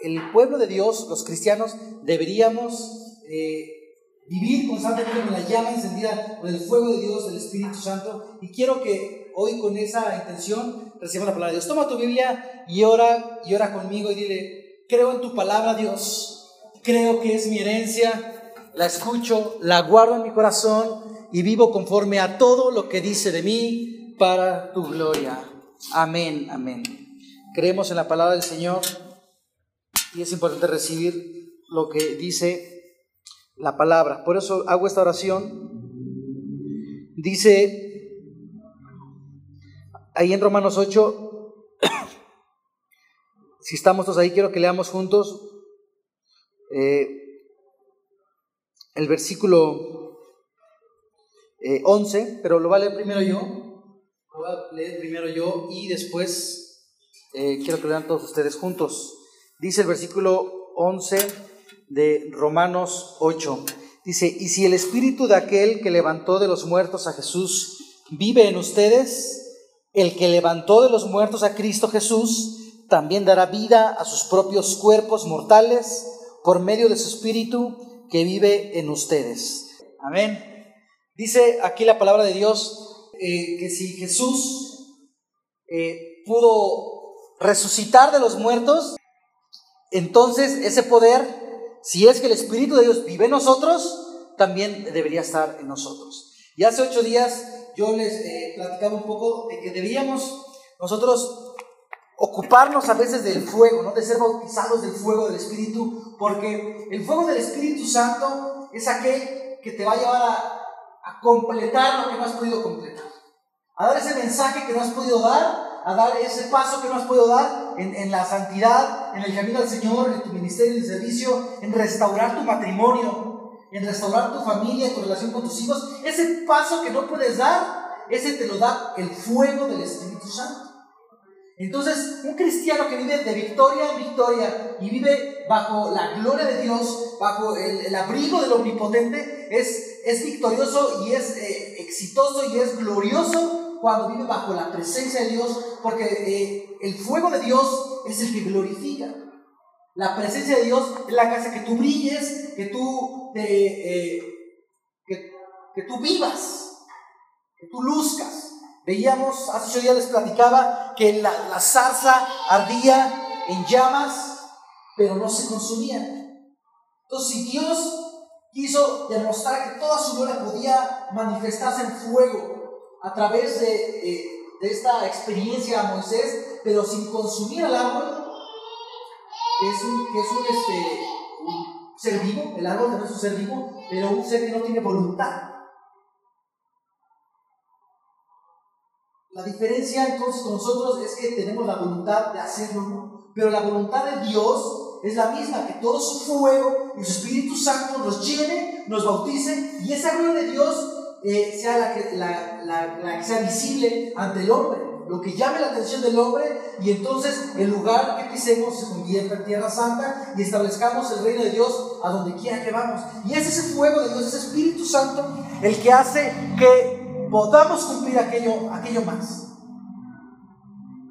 el pueblo de Dios, los cristianos, deberíamos eh, vivir constantemente con la llama encendida, con el fuego de Dios, del Espíritu Santo. Y quiero que hoy con esa intención recibamos la palabra de Dios. Toma tu Biblia y ora, y ora conmigo y dile, creo en tu palabra Dios, creo que es mi herencia, la escucho, la guardo en mi corazón y vivo conforme a todo lo que dice de mí para tu gloria. Amén, amén. Creemos en la palabra del Señor y es importante recibir lo que dice la palabra. Por eso hago esta oración. Dice ahí en Romanos 8, si estamos todos ahí, quiero que leamos juntos eh, el versículo 11, eh, pero lo voy a leer primero yo. Lo voy a leer primero yo y después eh, quiero que lo lean todos ustedes juntos. Dice el versículo 11 de Romanos 8. Dice, y si el espíritu de aquel que levantó de los muertos a Jesús vive en ustedes, el que levantó de los muertos a Cristo Jesús también dará vida a sus propios cuerpos mortales por medio de su espíritu que vive en ustedes. Amén. Dice aquí la palabra de Dios eh, que si Jesús eh, pudo resucitar de los muertos, entonces ese poder, si es que el Espíritu de Dios vive en nosotros, también debería estar en nosotros. Y hace ocho días yo les eh, platicaba un poco de que debíamos nosotros ocuparnos a veces del fuego, ¿no? de ser bautizados del fuego del Espíritu, porque el fuego del Espíritu Santo es aquel que te va a llevar a, a completar lo que no has podido completar, a dar ese mensaje que no has podido dar a dar ese paso que no has podido dar en, en, la santidad, en el camino al Señor, en tu ministerio y servicio, en restaurar tu matrimonio, en restaurar tu familia, tu relación con tus hijos. Ese paso que no puedes dar, ese te lo da el fuego del Espíritu Santo. Entonces, un cristiano que vive de victoria en victoria y vive bajo la gloria de Dios, bajo el, el abrigo del Omnipotente, es, es victorioso y es eh, exitoso y es glorioso cuando vive bajo la presencia de Dios, porque eh, el fuego de Dios es el que glorifica. La presencia de Dios es la hace que tú brilles, que tú, eh, que, tú vivas, que tú luzcas. Veíamos, hace ocho días les platicaba que la, la zarza ardía en llamas, pero no se consumía. Entonces, si Dios quiso demostrar que toda su gloria podía manifestarse en fuego, a través de, de esta experiencia a Moisés, pero sin consumir el árbol, que es un, es un, este, ser vivo, el árbol no es un ser vivo, pero un ser que no tiene voluntad. La diferencia entonces con nosotros es que tenemos la voluntad de hacerlo, pero la voluntad de Dios es la misma, que todo su fuego y su Espíritu Santo nos llene, nos bautice, y esa gloria de Dios eh, sea la que, la, la, que sea visible ante el hombre, lo que llame la atención del hombre y entonces el lugar que pisemos se convierta en tierra santa y establezcamos el reino de Dios a donde quiera que vamos. Y es ese fuego de Dios, ese Espíritu Santo, el que hace que podamos cumplir aquello, aquello más.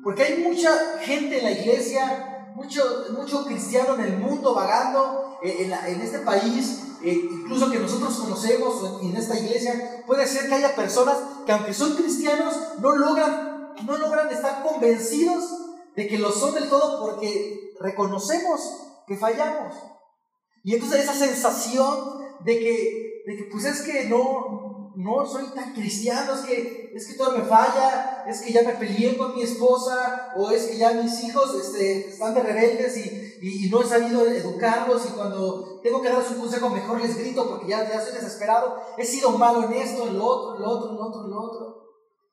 Porque hay mucha gente en la iglesia, mucho, mucho cristiano en el mundo vagando eh, en, en este país eh, incluso que nosotros conocemos en esta iglesia, puede ser que haya personas que aunque son cristianos, no logran, no logran estar convencidos de que lo son del todo porque reconocemos que fallamos. Y entonces esa sensación de que, de que pues es que no, no soy tan cristiano, es que, es que todo me falla, es que ya me peleé con mi esposa, o es que ya mis hijos este, están de rebeldes y, y, no he sabido educarlos, y cuando tengo que darles un consejo mejor les grito porque ya, ya soy desesperado, he sido malo en esto, en lo otro, en lo otro, en lo otro, en lo otro.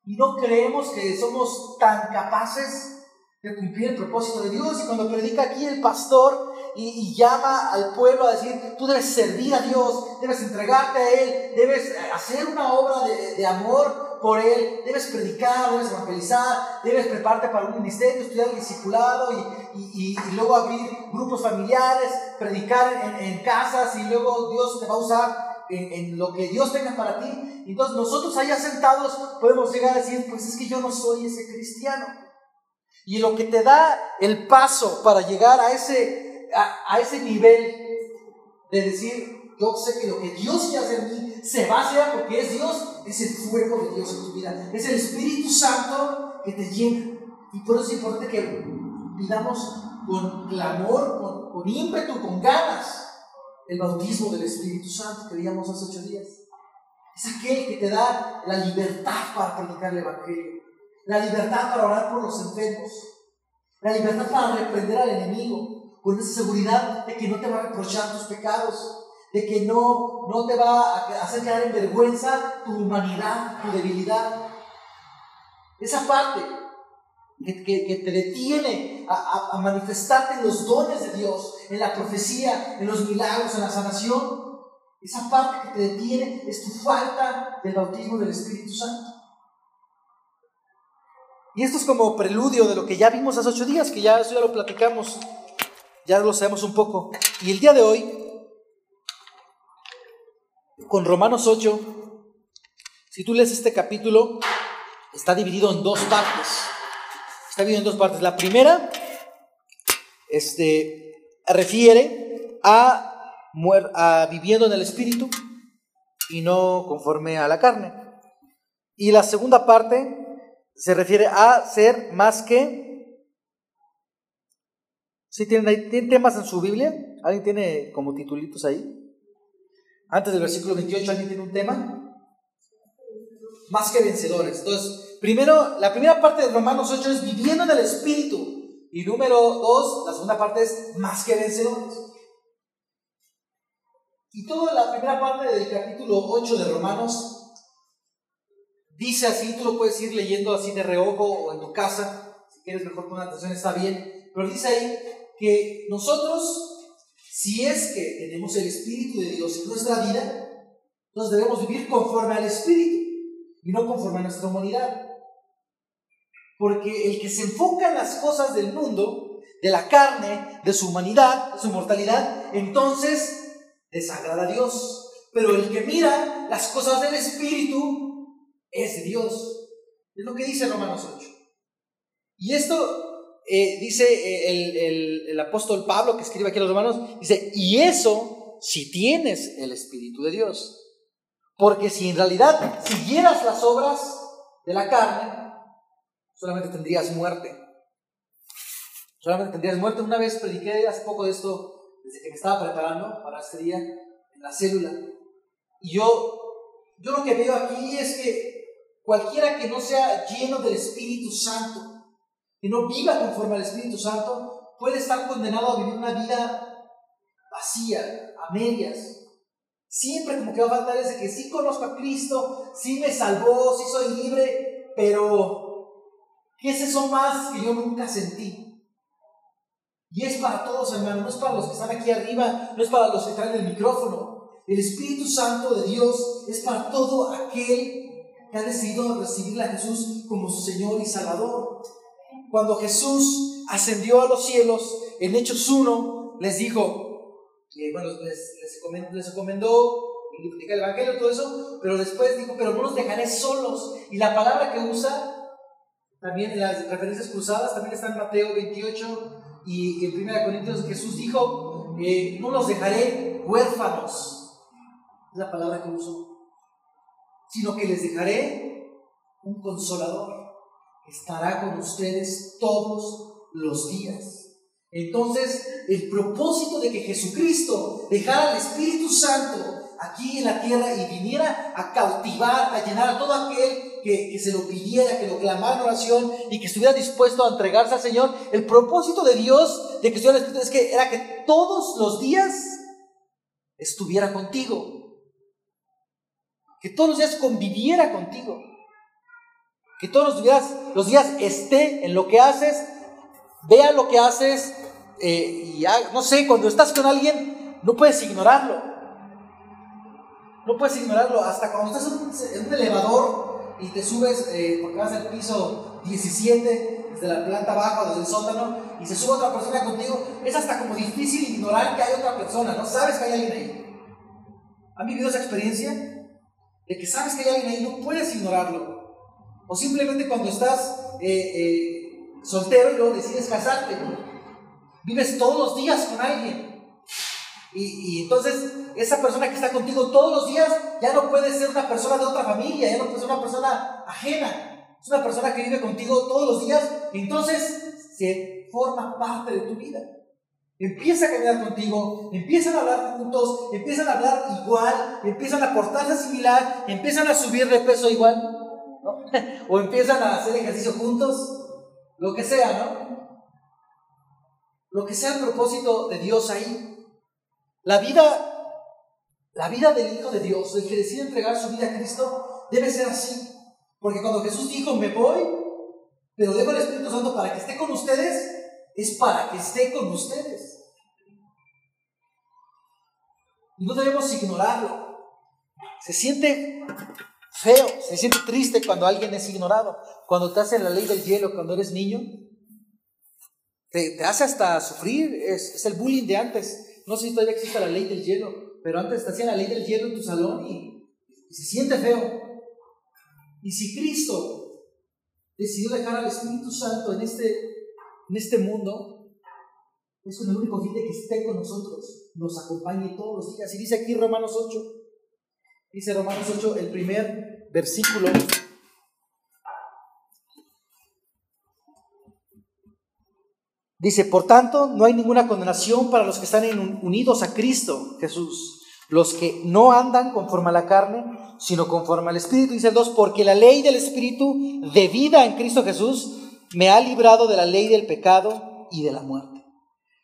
Y no creemos que somos tan capaces de cumplir el propósito de Dios. Y cuando predica aquí el pastor, y, llama al pueblo a decir, tú debes servir a Dios, debes entregarte a Él, debes eh, hacer una obra de, amor por Él, debes predicar, debes evangelizar, debes prepararte para un ministerio, estudiar el discipulado y, y, y luego abrir grupos familiares, predicar en, en, casas y luego Dios te va a usar en, en, lo que Dios tenga para ti. Entonces nosotros allá sentados podemos llegar a decir, pues es que yo no soy ese cristiano. Y lo que te da el paso para llegar a ese a, ese nivel de decir, yo sé que lo que Dios quiere hacer en mí se va a hacer porque es Dios, es el fuego de Dios en tu vida, es el Espíritu Santo que te llena. Y por eso es importante que pidamos con clamor, con, con ímpetu, con ganas, el bautismo del Espíritu Santo que veíamos hace ocho días. Es aquel que te da la libertad para predicar el Evangelio, la libertad para orar por los enfermos, la libertad para reprender al enemigo, con esa seguridad de que no te va a reprochar tus pecados, de que no, no te va a hacer quedar en vergüenza tu humanidad, tu debilidad. Esa parte que, te detiene a, a, manifestarte en los dones de Dios, en la profecía, en los milagros, en la sanación. Esa parte que te detiene es tu falta del bautismo del Espíritu Santo. Y esto es como preludio de lo que ya vimos hace ocho días, que ya eso ya lo platicamos, ya lo sabemos un poco. Y el día de hoy, con Romanos 8, si tú lees este capítulo, está dividido en dos partes. Está dividido en dos partes. La primera este, refiere a, a viviendo en el Espíritu y no conforme a la carne. Y la segunda parte se refiere a ser más que... ¿Sí tienen, ¿tienen temas en su Biblia? ¿Alguien tiene como titulitos ahí? Antes del versículo 28, ¿alguien tiene un tema? Más que vencedores. Entonces, Primero, la primera parte de Romanos 8 es viviendo en el Espíritu. Y número dos, la segunda parte es más que vencedores. Y toda la primera parte del capítulo 8 de Romanos dice así, tú lo puedes ir leyendo así de reojo o en tu casa, si quieres mejor poner atención está bien, pero dice ahí que nosotros, si es que tenemos el Espíritu de Dios en nuestra vida, nos debemos vivir conforme al Espíritu y no conforme a nuestra humanidad. Porque el que se enfoca en las cosas del mundo, de la carne, de su humanidad, de su mortalidad, entonces desagrada a Dios. Pero el que mira las cosas del Espíritu es Dios. Es lo que dice Romanos 8. Y esto eh, dice eh, el, el apóstol Pablo que escribe aquí a los romanos, dice, y eso si tienes el Espíritu de Dios. Porque si en realidad siguieras las obras de la carne, solamente tendrías muerte. Solamente tendrías muerte. Una vez prediqué hace poco de esto, desde que me estaba preparando para este día, en la célula. Y yo, yo lo que veo aquí es que cualquiera que no sea lleno del Espíritu Santo, que no viva conforme al Espíritu Santo, puede estar condenado a vivir una vida vacía, a medias. Siempre como que va a faltar ese que sí conozco a Cristo, sí me salvó, sí soy libre, pero ¿Qué es eso más que yo nunca sentí? Y es para todos, hermanos, no es para los que están aquí arriba, no es para los que traen el micrófono. El Espíritu Santo de Dios es para todo aquel que ha decidido recibir a Jesús como su Señor y Salvador. Cuando Jesús ascendió a los cielos, en Hechos 1, les dijo, bueno, les, les, les encomendó el Evangelio, todo eso, pero después dijo, pero no los dejaré solos. Y la palabra que usa también en las referencias cruzadas, también está en Mateo 28 y en 1 Corintios Jesús dijo, eh, no los dejaré huérfanos, es la palabra que uso, sino que les dejaré un consolador estará con ustedes todos los días. Entonces, el propósito de que Jesucristo dejara el Espíritu Santo aquí en la tierra y viniera a cautivar, a llenar a todo aquel que, se lo pidiera, que lo clamara en oración y que estuviera dispuesto a entregarse al Señor. El propósito de Dios de que estuviera el Espíritu es que era que todos los días estuviera contigo, que todos los días conviviera contigo, que todos los días, los días esté en lo que haces, vea lo que haces eh, y no sé, cuando estás con alguien no puedes ignorarlo. No puedes ignorarlo. Hasta cuando estás en un, elevador y te subes, eh, porque vas al piso 17, desde la planta baja desde el sótano, y se sube otra persona contigo, es hasta como difícil ignorar que hay otra persona, ¿no? Sabes que hay alguien ahí. ¿Han vivido esa experiencia? De que sabes que hay alguien ahí, no puedes ignorarlo. O simplemente cuando estás eh, eh, soltero y luego decides casarte, Vives todos los días con alguien. Y, entonces esa persona que está contigo todos los días ya no puede ser una persona de otra familia, ya no puede ser una persona ajena. Es una persona que vive contigo todos los días. entonces se forma parte de tu vida. Empieza a caminar contigo, empiezan a hablar juntos, empiezan a hablar igual, empiezan a portarse similar, empiezan a subir de peso igual, o empiezan a hacer ejercicio juntos, lo que sea, ¿no? Lo que sea el propósito de Dios ahí. La vida, la vida del Hijo de Dios, el que decide entregar su vida a Cristo, debe ser así. Porque cuando Jesús dijo, me voy, pero dejo el Espíritu Santo para que esté con ustedes, es para que esté con ustedes. Y no debemos ignorarlo. Se siente feo, se siente triste cuando alguien es ignorado. Cuando te hacen la ley del hielo, cuando eres niño, te, hace hasta sufrir. Es, es el bullying de antes. No sé si todavía existe la ley del hielo, pero antes te hacían la ley del hielo en tu salón y, se siente feo. Y si Cristo decidió dejar al Espíritu Santo en este, en este mundo, es con el único fin de que esté con nosotros, nos acompañe todos los días. Y dice aquí Romanos 8, dice Romanos 8, el primer versículo Dice, por tanto, no hay ninguna condenación para los que están unidos a Cristo Jesús, los que no andan conforme a la carne, sino conforme al Espíritu. Dice el 2, porque la ley del Espíritu de vida en Cristo Jesús me ha librado de la ley del pecado y de la muerte.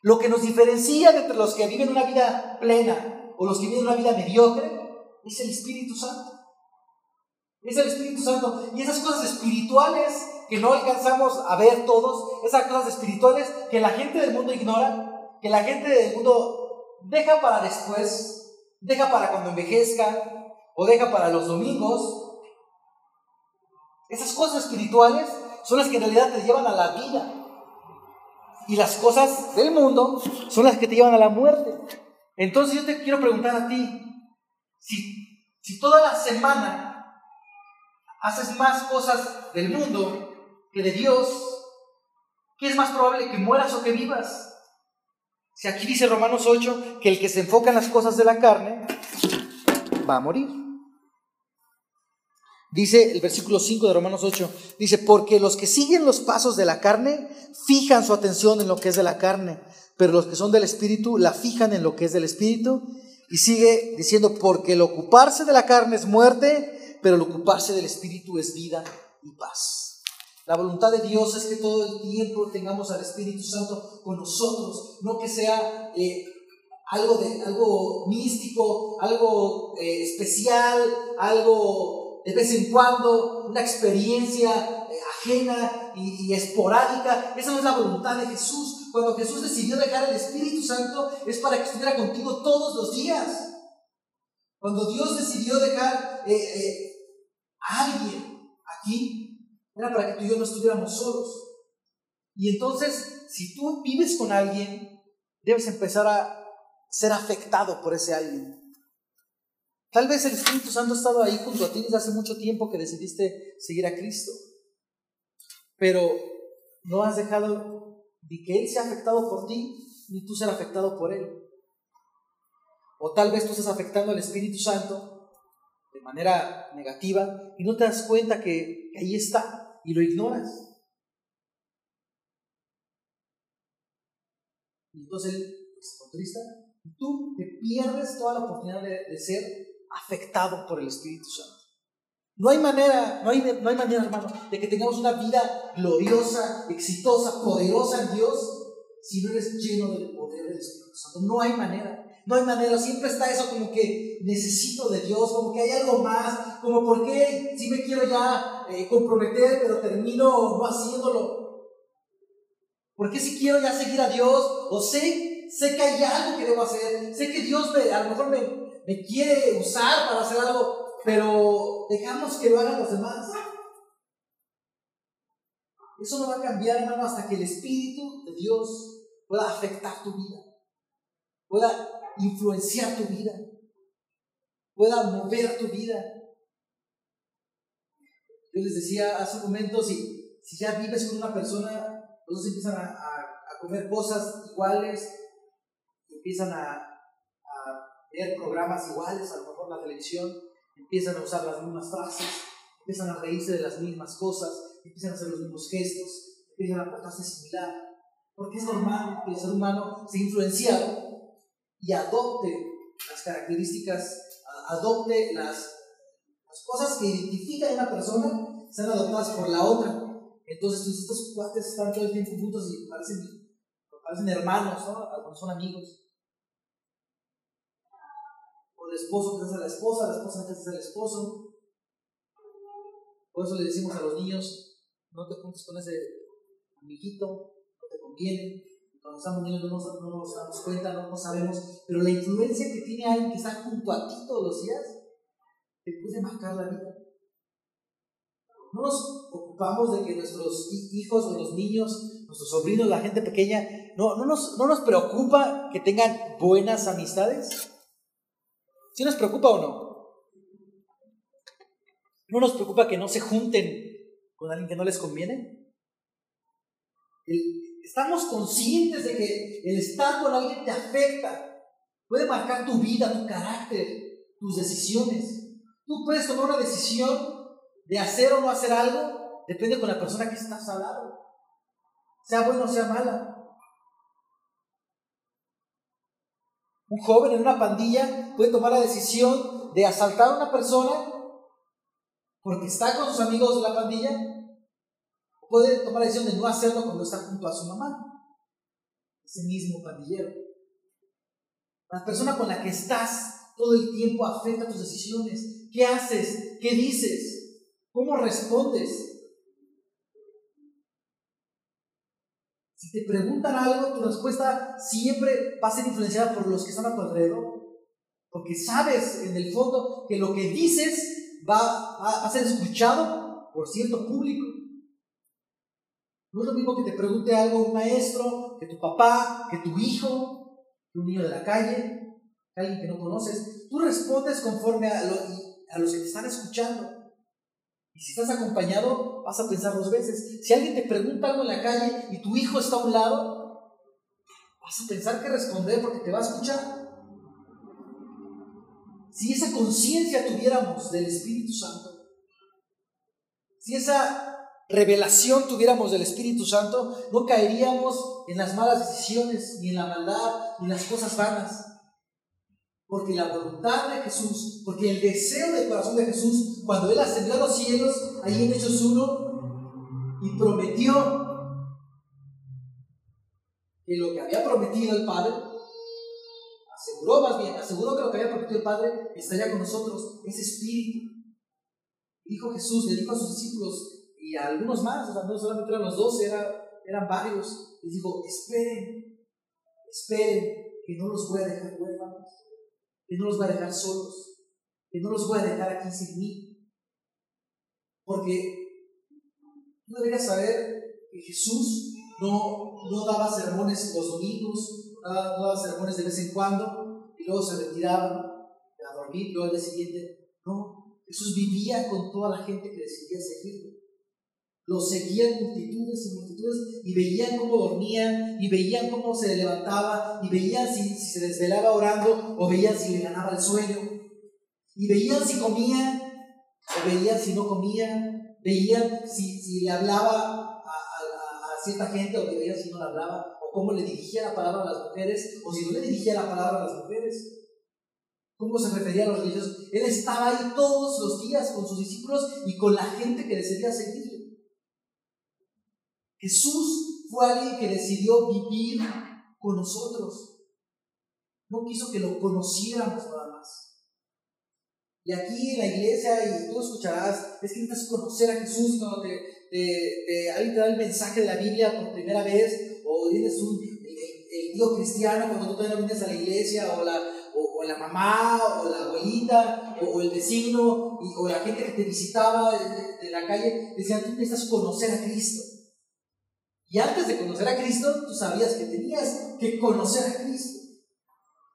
Lo que nos diferencia entre los que viven una vida plena o los que viven una vida mediocre es el Espíritu Santo. Es el Espíritu Santo. Y esas cosas espirituales que no alcanzamos a ver todos, esas cosas espirituales que la gente del mundo ignora, que la gente del mundo deja para después, deja para cuando envejezca o deja para los domingos. Esas cosas espirituales son las que en realidad te llevan a la vida. Y las cosas del mundo son las que te llevan a la muerte. Entonces yo te quiero preguntar a ti, si, toda la semana haces más cosas del mundo que de Dios, ¿qué es más probable que mueras o que vivas? Si aquí dice Romanos 8 que el que se enfoca en las cosas de la carne va a morir. Dice el versículo 5 de Romanos 8, dice, porque los que siguen los pasos de la carne fijan su atención en lo que es de la carne, pero los que son del Espíritu la fijan en lo que es del Espíritu. Y sigue diciendo, porque el ocuparse de la carne es muerte, pero el ocuparse del Espíritu es vida y paz. La voluntad de Dios es que todo el tiempo tengamos al Espíritu Santo con nosotros, no que sea eh, algo, de, algo místico, algo eh, especial, algo de vez en cuando, una experiencia eh, ajena y, esporádica. Esa no es la voluntad de Jesús. Cuando Jesús decidió dejar el Espíritu Santo es para que estuviera contigo todos los días. Cuando Dios decidió dejar a alguien aquí, era para que tú y yo no estuviéramos solos. Y entonces, si tú vives con alguien, debes empezar a ser afectado por ese alguien. Tal vez el Espíritu Santo ha estado ahí junto a ti desde hace mucho tiempo que decidiste seguir a Cristo. Pero no has dejado de que Él sea afectado por ti, ni tú ser afectado por Él. O tal vez tú estás afectando al Espíritu Santo de manera negativa y no te das cuenta que ahí está y lo ignoras. Y entonces él se contrista y tú te pierdes toda la oportunidad de, ser afectado por el Espíritu Santo. No hay manera, no hay, no hay manera, hermano, de que tengamos una vida gloriosa, exitosa, poderosa en Dios si no eres lleno del poder del Espíritu Santo. No hay manera. No hay manera, siempre está eso como que necesito de Dios, como que hay algo más, como por qué si me quiero ya eh, comprometer, pero termino no haciéndolo. ¿Por qué si quiero ya seguir a Dios? O sé, sé que hay algo que debo hacer, sé que Dios me, a lo mejor me, me quiere usar para hacer algo, pero dejamos que lo hagan los demás. Eso no va a cambiar, hermano, hasta que el Espíritu de Dios pueda afectar tu vida, pueda influenciar tu vida, pueda mover tu vida. Yo les decía hace un momento, si, si ya vives con una persona, los empiezan a, comer cosas iguales, empiezan a, a ver programas iguales, a lo mejor la televisión, empiezan a usar las mismas frases, empiezan a reírse de las mismas cosas, empiezan a hacer los mismos gestos, empiezan a portarse similar. Porque es normal que el ser humano se influenciado y adopte las características, adopte las, las cosas que identifican a una persona, sean adoptadas por la otra. Entonces, estos cuates están todo el juntos y parecen, parecen hermanos, ¿no? son amigos. El esposo que es a la esposa, la esposa que es al esposo. Por eso le decimos a los niños, no te juntes con ese amiguito, no te conviene. Cuando estamos niños no nos, no nos damos cuenta, no, no sabemos, pero la influencia que tiene alguien que está junto a ti todos los días, te puede marcar la vida. No nos ocupamos de que nuestros hijos o los niños, nuestros sobrinos, la gente pequeña, no, no, nos, no nos preocupa que tengan buenas amistades. ¿Sí nos preocupa o no? ¿No nos preocupa que no se junten con alguien que no les conviene? estamos conscientes de que el estar con alguien te afecta, puede marcar tu vida, tu carácter, tus decisiones. Tú puedes tomar una decisión de hacer o no hacer algo depende con la persona que estás al lado. Sea buena o sea mala. Un joven en una pandilla puede tomar la decisión de asaltar a una persona porque está con sus amigos de la pandilla. O puede tomar la decisión de no hacerlo cuando está junto a su mamá. Ese mismo pandillero. La persona con la que estás todo el tiempo afecta tus decisiones. ¿Qué haces? ¿Qué dices? ¿Cómo respondes? Si te preguntan algo, tu respuesta siempre va a ser influenciada por los que están a tu alrededor. Porque sabes en el fondo que lo que dices va a, ser escuchado por cierto público. No es lo mismo que te pregunte algo un maestro, que tu papá, que tu hijo, que un niño de la calle, alguien que no conoces. Tú respondes conforme a, a los que te están escuchando. Y si estás acompañado, vas a pensar dos veces. Si alguien te pregunta algo en la calle y tu hijo está a un lado, vas a pensar qué responder porque te va a escuchar. Si esa conciencia tuviéramos del Espíritu Santo, si esa revelación tuviéramos del Espíritu Santo, no caeríamos en las malas decisiones, ni en la maldad, ni en las cosas vanas. Porque la voluntad de Jesús, porque el deseo del corazón de Jesús, cuando Él ascendió a los cielos, ahí en Hechos 1, y prometió que lo que había prometido el Padre, aseguró más bien, aseguró que lo que había prometido el Padre estaría con nosotros, ese espíritu. Dijo Jesús, le dijo a sus discípulos y a algunos más, o no solamente eran los doce, eran varios, les dijo, esperen, esperen, que no los voy a dejar huérfanos que no los va a dejar solos, que no los voy a dejar aquí sin mí. Porque tú deberías saber que Jesús no, no daba sermones los domingos, no daba, sermones de vez en cuando y luego se retiraba a dormir, luego al día siguiente. No, Jesús vivía con toda la gente que decidía seguirlo. Lo seguían multitudes y multitudes y veían cómo dormía y veían cómo se levantaba y veían si, se desvelaba orando o veían si le ganaba el sueño y veían si comía veían si no comía, veían si, si le hablaba a, cierta gente o veían si no le hablaba o cómo le dirigía la palabra a las mujeres o si no le dirigía la palabra a las mujeres. ¿Cómo se refería a los religiosos? Él estaba ahí todos los días con sus discípulos y con la gente que decidía seguirle. Jesús fue alguien que decidió vivir con nosotros. No quiso que lo conociéramos nada más. Y aquí en la iglesia, y tú escucharás, es que necesitas conocer a Jesús cuando te, te, alguien te da el mensaje de la Biblia por primera vez, o eres un, el, tío cristiano cuando tú todavía vienes a la iglesia, o la, o, la mamá, o la abuelita, o, el vecino, o la gente que te visitaba de, de la calle, decían, tú necesitas conocer a Cristo. Y antes de conocer a Cristo, tú sabías que tenías que conocer a Cristo.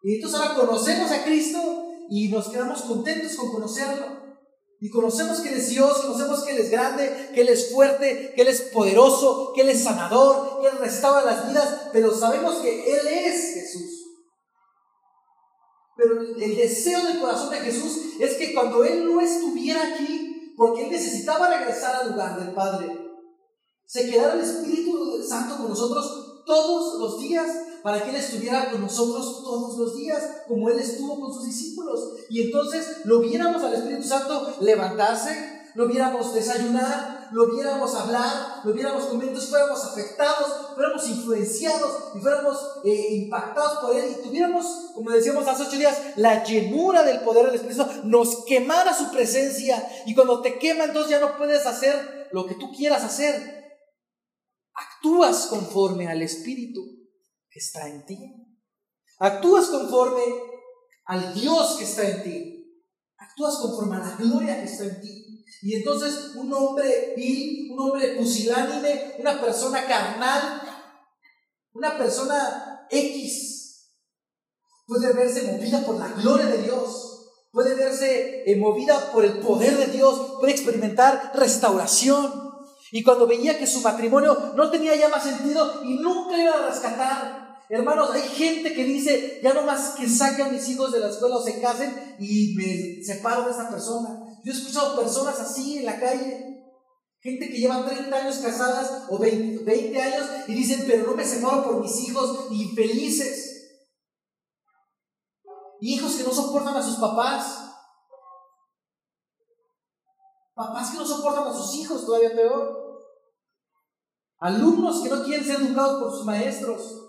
Y entonces ahora conocemos a Cristo y nos quedamos contentos con conocerlo. Y conocemos que Él es Dios, conocemos que Él es grande, que Él es fuerte, que Él es poderoso, que Él es sanador, que Él restaura las vidas, pero sabemos que Él es Jesús. Pero el deseo del corazón de Jesús es que cuando Él no estuviera aquí, porque Él necesitaba regresar al lugar del Padre, se quedara el Espíritu Santo con nosotros todos los días para que Él estuviera con nosotros todos los días, como Él estuvo con sus discípulos. Y entonces lo viéramos al Espíritu Santo levantarse, lo viéramos desayunar, lo viéramos hablar, lo viéramos comer, entonces fuéramos afectados, fuéramos influenciados y fuéramos eh, impactados por Él y tuviéramos, como decíamos hace ocho días, la llenura del poder del Espíritu Santo, nos quemara su presencia y cuando te quema entonces ya no puedes hacer lo que tú quieras hacer. Actúas conforme al Espíritu está en ti. Actúas conforme al Dios que está en ti. Actúas conforme a la gloria que está en ti. Y entonces un hombre vil, un hombre pusilánime, una persona carnal, una persona X, puede verse movida por la gloria de Dios, puede verse eh, movida por el poder de Dios, puede experimentar restauración. Y cuando veía que su matrimonio no tenía ya más sentido y nunca iba a rescatar, Hermanos, hay gente que dice, ya no más que saquen a mis hijos de la escuela o se casen y me separo de esa persona. Yo he escuchado personas así en la calle. Gente que lleva 30 años casadas o 20, 20 años y dicen, pero no me separo por mis hijos infelices. Hijos que no soportan a sus papás. Papás que no soportan a sus hijos, todavía peor. Alumnos que no quieren ser educados por sus maestros.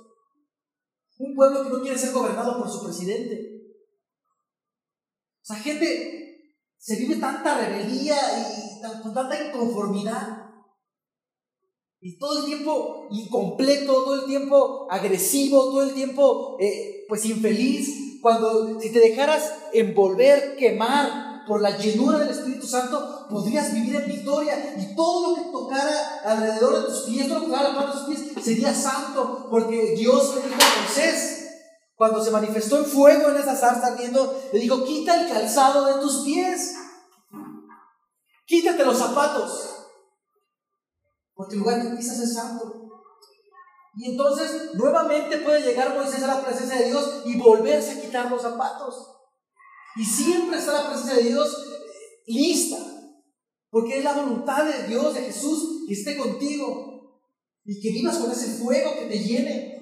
Un pueblo que no quiere ser gobernado por su presidente. O sea, gente, se vive tanta rebeldía y con tanta inconformidad. Y todo el tiempo incompleto, todo el tiempo agresivo, todo el tiempo eh, pues infeliz. Cuando si te dejaras envolver, quemar por la llenura del Espíritu Santo, podrías vivir en victoria y todo lo que tocara alrededor de tus pies, todo lo que tocara la de tus pies, sería santo, porque Dios le dijo a Moisés, cuando se manifestó en fuego en esa zarza ardiendo, le dijo, quita el calzado de tus pies, quítate los zapatos, porque el lugar que pisas es santo. Y entonces nuevamente puede llegar Moisés a la presencia de Dios y volverse a quitar los zapatos. Y siempre está la presencia de Dios eh, lista. Porque es la voluntad de Dios, de Jesús, que esté contigo. Y que vivas con ese fuego que te llene.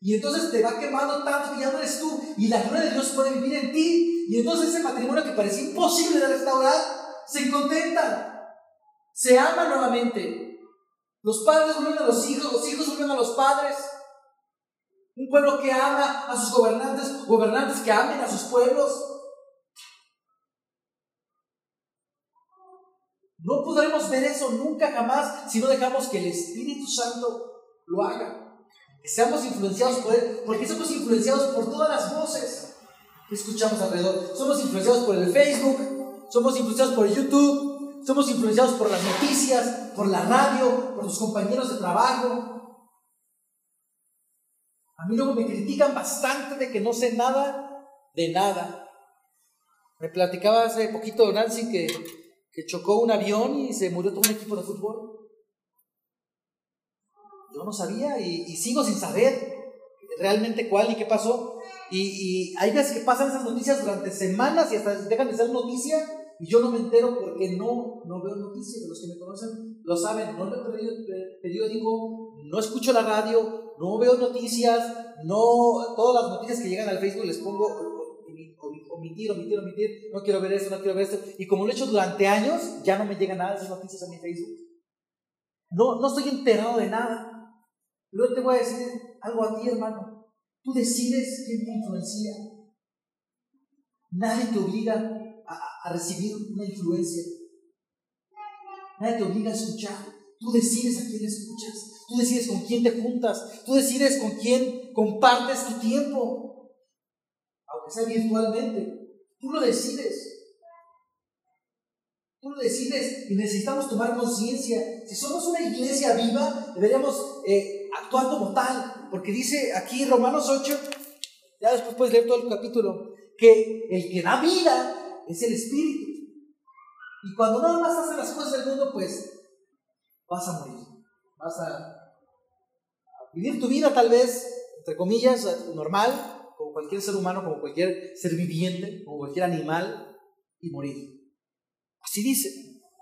Y entonces te va quemando tanto que ya no eres tú. Y la gloria de Dios puede vivir en ti. Y entonces ese matrimonio que parecía imposible de restaurar, se contenta. Se ama nuevamente. Los padres vuelven a los hijos, los hijos vuelven a los padres. Un pueblo que ama a sus gobernantes, gobernantes que amen a sus pueblos. No podremos ver eso nunca jamás si no dejamos que el Espíritu Santo lo haga. Que seamos influenciados por Él, porque somos influenciados por todas las voces que escuchamos alrededor. Somos influenciados por el Facebook, somos influenciados por YouTube, somos influenciados por las noticias, por la radio, por los compañeros de trabajo. A mí luego me critican bastante de que no sé nada de nada. Me platicaba hace poquito Nancy que que chocó un avión y se murió todo un equipo de fútbol. Yo no sabía y, sigo sin saber realmente cuál y qué pasó. Y, hay veces que pasan esas noticias durante semanas y hasta dejan de ser noticia y yo no me entero porque no, no veo noticias. Los que me conocen lo saben, no leo periódico, no escucho la radio, no veo noticias, no todas las noticias que llegan al Facebook les pongo omitir, omitir, omitir, no quiero ver esto, no quiero ver esto. Y como lo he hecho durante años, ya no me llegan nada de esas noticias a mi Facebook. No, no estoy enterado de nada. Pero te voy a decir algo a ti, hermano. Tú decides quién te influencia. Nadie te obliga a, a recibir una influencia. Nadie te obliga a escuchar. Tú decides a quién escuchas. Tú decides con quién te juntas. Tú decides con quién compartes tu tiempo aunque sea virtualmente. Tú lo decides. Tú lo decides y necesitamos tomar conciencia. Si somos una iglesia viva, deberíamos eh, actuar como tal. Porque dice aquí Romanos 8, ya después puedes leer todo el capítulo, que el que da vida es el Espíritu. Y cuando nada más haces las cosas del mundo, pues vas a morir. Vas a, vivir tu vida tal vez, entre comillas, normal, como cualquier ser humano, como cualquier ser viviente, como cualquier animal, y morir. Así dice.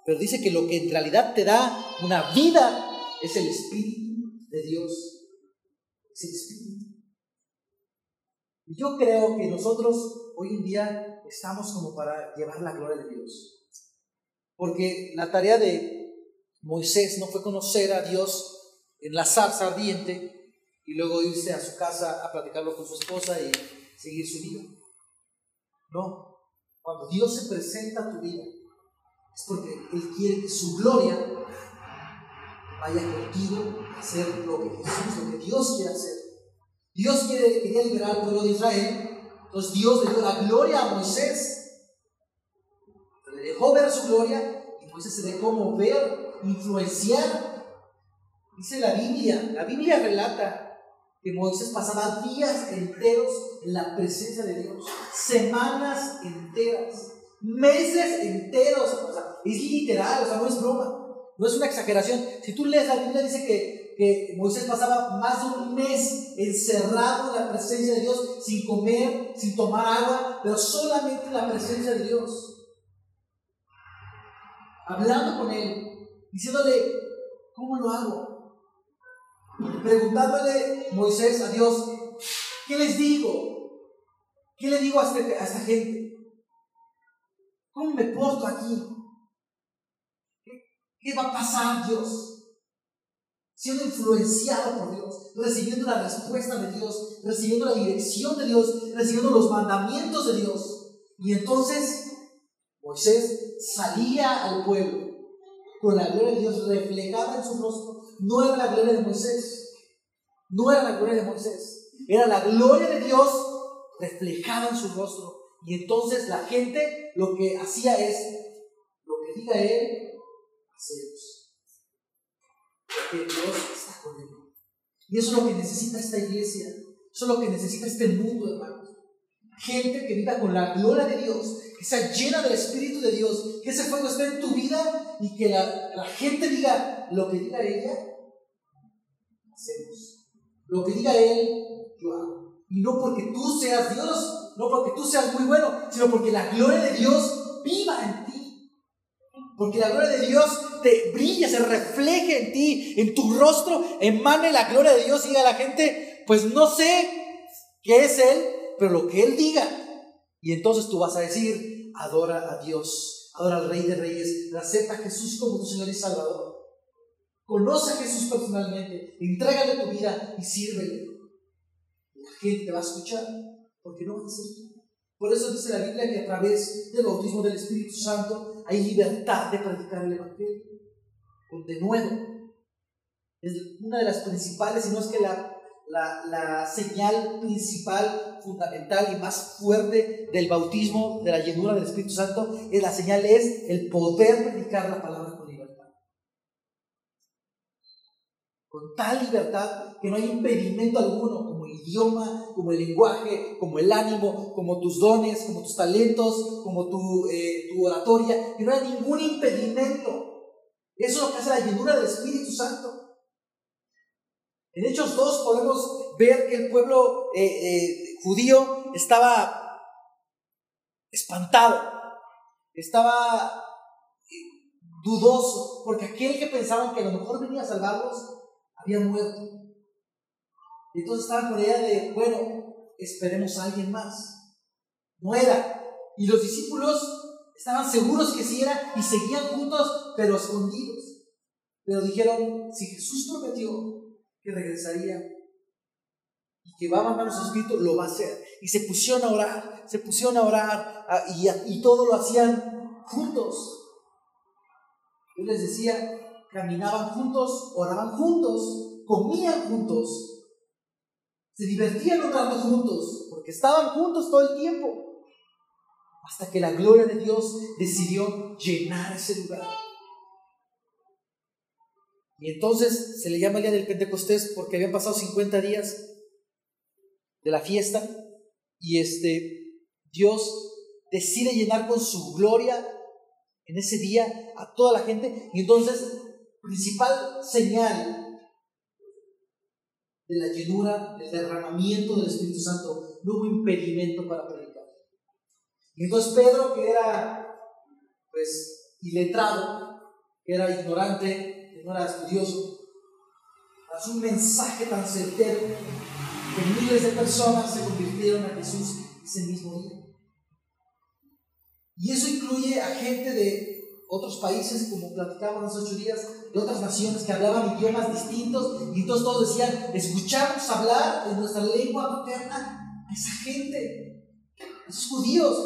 Pero dice que lo que en realidad te da una vida es el Espíritu de Dios. Es el Espíritu. Y yo creo que nosotros hoy en día estamos como para llevar la gloria de Dios. Porque la tarea de Moisés no fue conocer a Dios en la zarza ardiente y luego irse a su casa a platicarlo con su esposa y seguir su vida. No, cuando Dios se presenta a tu vida, es porque Él quiere que su gloria vaya contigo a hacer lo que Jesús, lo que Dios quiere hacer. Dios quiere, quería liberar al pueblo de Israel, entonces Dios le dio la gloria a Moisés, le dejó ver su gloria y Moisés se dejó mover, influenciar. Dice la Biblia, la Biblia relata que Moisés pasaba días enteros en la presencia de Dios, semanas enteras meses enteros, o sea, es literal, o sea, no es broma, no es una exageración. Si tú lees la Biblia, dice que, que Moisés pasaba más de un mes encerrado en la presencia de Dios, sin comer, sin tomar agua, pero solamente en la presencia de Dios. Hablando con él, diciéndole, ¿cómo lo hago? Preguntándole Moisés a Dios, ¿qué les digo? ¿Qué le digo a, este, a esta gente? ¿Cómo me porto aquí? ¿Qué, va a pasar, Dios? Siendo influenciado por Dios, recibiendo la respuesta de Dios, recibiendo la dirección de Dios, recibiendo los mandamientos de Dios. Y entonces Moisés salía al pueblo con la gloria de Dios reflejada en su rostro. No era la gloria de Moisés, no era la gloria de Moisés, era la gloria de Dios reflejada en su rostro. Y entonces la gente lo que hacía es, lo que diga Él, hacemos. Porque Dios está con Él. Y eso es lo que necesita esta iglesia. Eso es lo que necesita este mundo, hermanos. Gente que viva con la gloria de Dios, que sea llena del Espíritu de Dios, que ese fuego esté en tu vida y que la, la gente diga lo que diga ella, hacemos. Lo que diga Él, yo hago. Y no porque tú seas Dios, no porque tú seas muy bueno, sino porque la gloria de Dios viva en ti. Porque la gloria de Dios te brilla, se refleje en ti, en tu rostro, emane la gloria de Dios y diga a la gente, pues no sé qué es Él, pero lo que Él diga. Y entonces tú vas a decir, adora a Dios, adora al Rey de Reyes, acepta a Jesús como tu Señor y Salvador. Conoce a Jesús personalmente, entrégale tu vida y sírvele. La gente te va a escuchar porque no va a ser. Por eso dice la Biblia que a través del bautismo del Espíritu Santo hay libertad de predicar el Evangelio. De nuevo, es una de las principales, si no es que la, la, la, señal principal, fundamental y más fuerte del bautismo, de la llenura del Espíritu Santo, es la señal es el poder predicar la palabra con tal libertad que no hay impedimento alguno idioma, como el lenguaje, como el ánimo, como tus dones, como tus talentos, como tu, eh, tu oratoria, que no hay ningún impedimento. Eso es lo que hace la llenura del Espíritu Santo. En Hechos 2 podemos ver que el pueblo eh, eh, judío estaba espantado, estaba dudoso, porque aquel que pensaban que a lo mejor venía a salvarlos había muerto. Y entonces estaban con la de, bueno, esperemos a alguien más. No era. Y los discípulos estaban seguros que sí era y seguían juntos, pero escondidos. Pero dijeron, si Jesús prometió que regresaría y que va a mandar su espíritu, lo va a hacer. Y se pusieron a orar, se pusieron a orar y, y todo lo hacían juntos. Yo les decía, caminaban juntos, oraban juntos, comían juntos, se divertían rato juntos, porque estaban juntos todo el tiempo. Hasta que la gloria de Dios decidió llenar ese lugar. Y entonces se le llama el día del Pentecostés porque habían pasado 50 días de la fiesta y este Dios decide llenar con su gloria en ese día a toda la gente. Y entonces, principal señal de la llenura, del derramamiento del Espíritu Santo, no hubo impedimento para predicar. Y entonces Pedro, que era pues iletrado, que era ignorante, que no era estudioso, hace un mensaje tan certero que miles de personas se convirtieron a Jesús ese mismo día. Y eso incluye a gente de otros países, como platicamos hace ocho días, de otras naciones que hablaban idiomas distintos, y entonces todos decían, escuchamos hablar en nuestra lengua materna a esa gente, a esos judíos.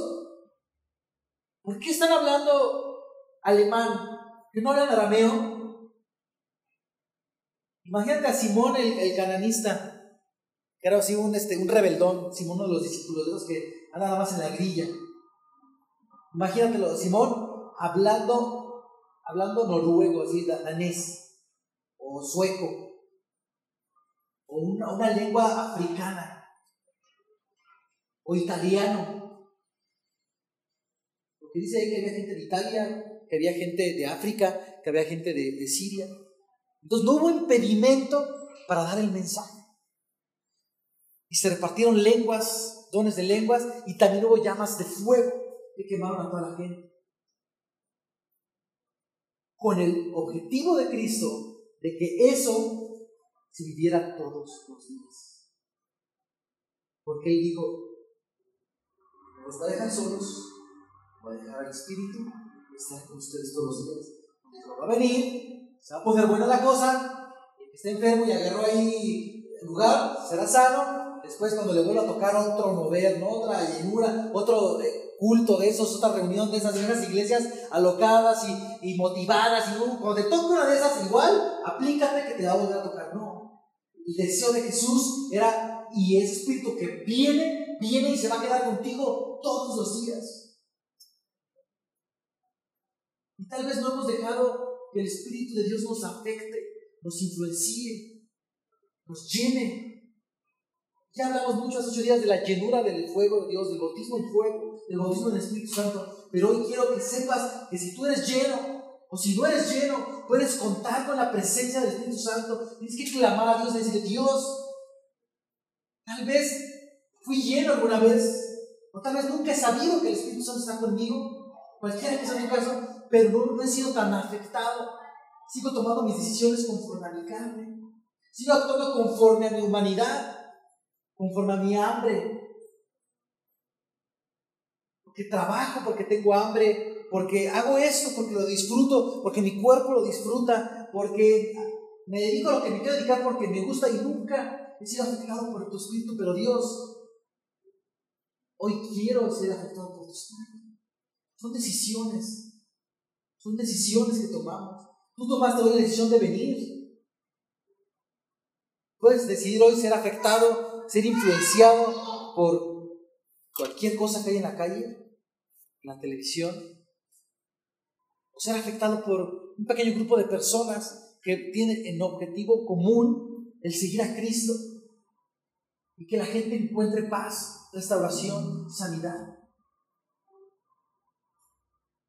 ¿Por qué están hablando alemán? ¿Que no hablan arameo? Imagínate a Simón el, el cananista, que era así un, este, un rebeldón, Simón uno de los discípulos de los que anda más en la grilla. Imagínatelo, Simón hablando, hablando noruego, así, danés, o sueco, o una, una lengua africana, o italiano. Porque dice ahí que había gente de Italia, que había gente de África, que había gente de, de Siria. Entonces no hubo impedimento para dar el mensaje. Y se repartieron lenguas, dones de lenguas, y también hubo llamas de fuego que quemaron a toda la gente con el objetivo de Cristo de que eso se viviera todos los días. Porque Él dijo, los va a dejar solos, va a dejar al Espíritu, estar con ustedes todos los días. Va a venir, se va a poner buena la cosa, el que está enfermo y agarró ahí el lugar, será sano, después cuando le vuelva a tocar otro mover, ¿no? otra llenura, otro... Culto de esos, otra reunión de esas, esas iglesias alocadas y, motivadas, y uh, cuando te toca una de esas igual, aplícate que te va a volver a tocar. No. El deseo de Jesús era, y ese espíritu que viene, viene y se va a quedar contigo todos los días. Y tal vez no hemos dejado que el Espíritu de Dios nos afecte, nos influencie, nos llene. Ya hablamos mucho hace ocho días de la llenura del fuego de Dios, del bautismo en fuego el bautismo del Espíritu Santo. Pero hoy quiero que sepas que si tú eres lleno, o si no eres lleno, puedes contar con la presencia del Espíritu Santo. Tienes que clamar a Dios y decirle, Dios, tal vez fui lleno alguna vez, o tal vez nunca he sabido que el Espíritu Santo está conmigo, cualquiera que sea mi caso, pero no, no he sido tan afectado. Sigo tomando mis decisiones conforme a mi carne. Sigo actuando conforme a mi humanidad, conforme a mi hambre, trabajo, porque tengo hambre, porque hago esto, porque lo disfruto, porque mi cuerpo lo disfruta, porque me dedico a lo que me quiero dedicar porque me gusta y nunca he sido afectado por tu espíritu, pero Dios, hoy quiero ser afectado por tu espíritu. Son decisiones, son decisiones que tomamos. Tú tomaste hoy la decisión de venir. Puedes decidir hoy ser afectado, ser influenciado por cualquier cosa que hay en la calle, la televisión, o ser afectado por un pequeño grupo de personas que tienen en objetivo común el seguir a Cristo y que la gente encuentre paz, restauración, sanidad.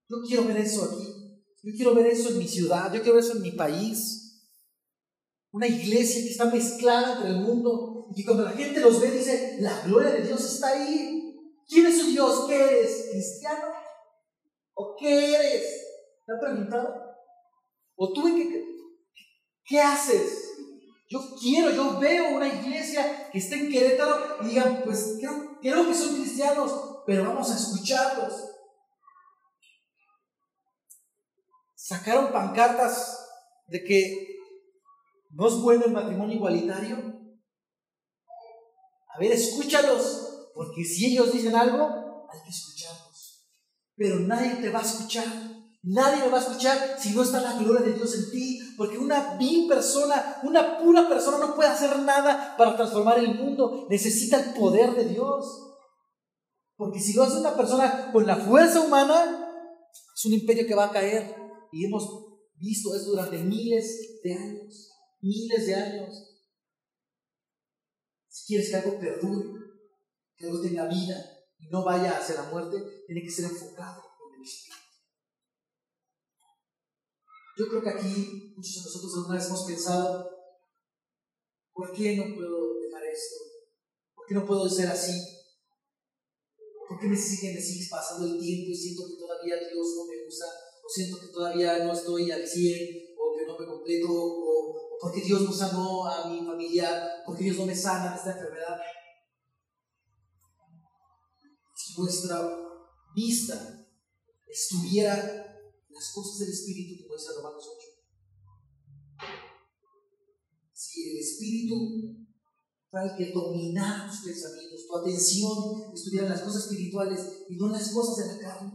Yo quiero ver eso aquí. Yo quiero ver eso en mi ciudad. Yo quiero ver eso en mi país. Una iglesia que está mezclada entre el mundo y que cuando la gente los ve dice, la gloria de Dios está ahí. ¿Quién es su Dios? ¿Qué eres? ¿Cristiano? ¿O qué eres? ¿Te han preguntado? ¿O tú qué, qué haces? Yo quiero, yo veo una iglesia que esté en Querétaro y digan, pues creo, creo que son cristianos, pero vamos a escucharlos. Sacaron pancartas de que no es bueno el matrimonio igualitario. A ver, escúchalos. Porque si ellos dicen algo, hay que escucharlos. Pero nadie te va a escuchar. Nadie me va a escuchar si no está la gloria de Dios en ti. Porque una vil persona, una pura persona no puede hacer nada para transformar el mundo. Necesita el poder de Dios. Porque si lo hace una persona con la fuerza humana, es un imperio que va a caer. Y hemos visto eso durante miles de años. Miles de años. Si quieres que algo perdure, que algo tenga vida y no vaya hacia la muerte, tiene que ser enfocado en el Espíritu. Yo creo que aquí muchos de nosotros alguna vez hemos pensado, ¿por qué no puedo dejar esto? ¿Por qué no puedo ser así? ¿Por qué me sigue, me pasando el tiempo y siento que todavía Dios no me usa? ¿O siento que todavía no estoy al 100? ¿O que no me completo? ¿O, por qué Dios no sanó a mi familia? ¿Por qué Dios no me sana de esta enfermedad? Si nuestra vista estuviera en las cosas del Espíritu, como dice Romanos 8. Si el Espíritu para que dominara tus pensamientos, tu atención estuviera en las cosas espirituales y no en las cosas de la carne,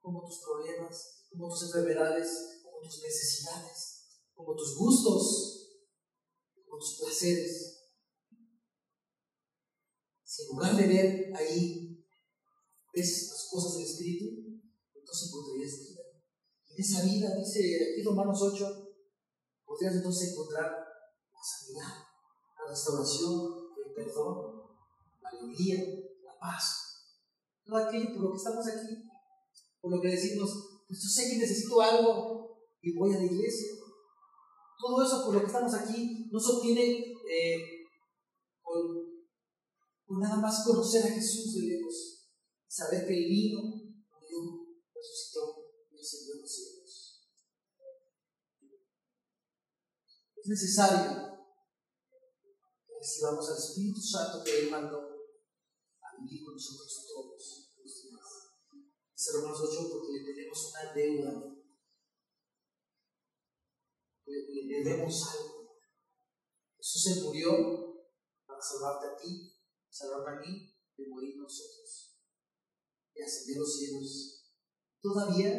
como tus problemas, como tus enfermedades, como tus necesidades, como tus gustos, como tus placeres. Si en lugar de ver ahí ves las cosas del Espíritu, entonces encontrarías vida. En esa vida, dice aquí Romanos 8, podrías entonces encontrar la sanidad, la restauración, el perdón, la alegría, la paz. Todo aquello por lo que estamos aquí, por lo que decimos, pues yo sé que necesito algo y voy a la iglesia. Todo eso por lo que estamos aquí no se obtiene eh, con, nada más conocer a Jesús de lejos, saber que Él vino, murió, resucitó y ascendió a los cielos. Es necesario recibamos al Espíritu Santo que Él mandó a vivir con nosotros todos los días. Dice Romanos 8 porque le tenemos una deuda. Le, debemos algo. Jesús se murió para salvarte a ti, salvarme a mí, de morir nosotros. Y ascender los cielos. Todavía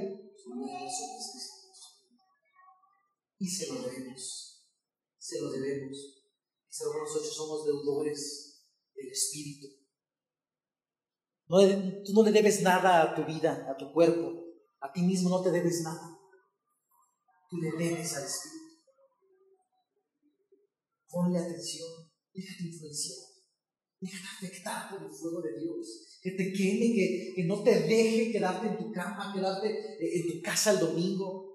nosotros Y se lo debemos. Se lo debemos. Dice Romanos 8, somos deudores del Espíritu. Tú no le debes nada a tu vida, a tu cuerpo, a ti mismo no te debes nada. Tú le debes al Espíritu. Ponle atención, déjate influenciar, déjate afectar por el fuego de Dios. Que te queme, que, que no te deje quedarte en tu cama, quedarte en tu casa el domingo,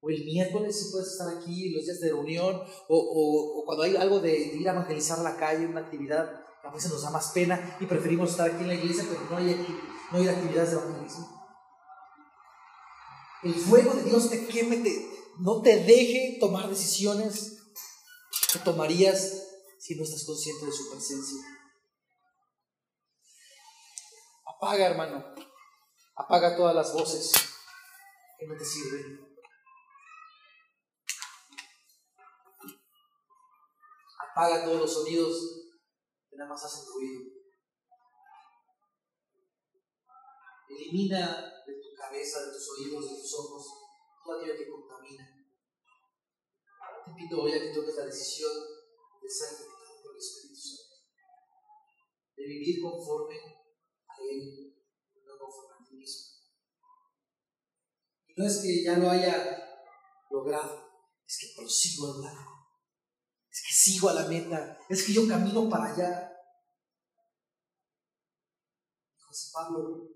o el miércoles si puedes estar aquí, los días de reunión, o, o, cuando hay algo de, ir a evangelizar la calle, una actividad, a veces nos da más pena y preferimos estar aquí en la iglesia, pero no hay, no hay actividades de evangelismo. El fuego de Dios te queme, no te deje tomar decisiones que tomarías si no estás consciente de su presencia. Apaga, hermano. Apaga todas las voces que no te sirven. apaga todos los sonidos que nada más hacen ruido. Elimina de tu cabeza, de tus oídos, de tus ojos, todo aquello que contamina. Te invito hoy a que tomes la decisión de ser por el Espíritu Santo, de vivir conforme no. Y no es que ya lo haya logrado, es que prosigo al lado es que sigo a la meta, es que yo camino para allá. José Pablo,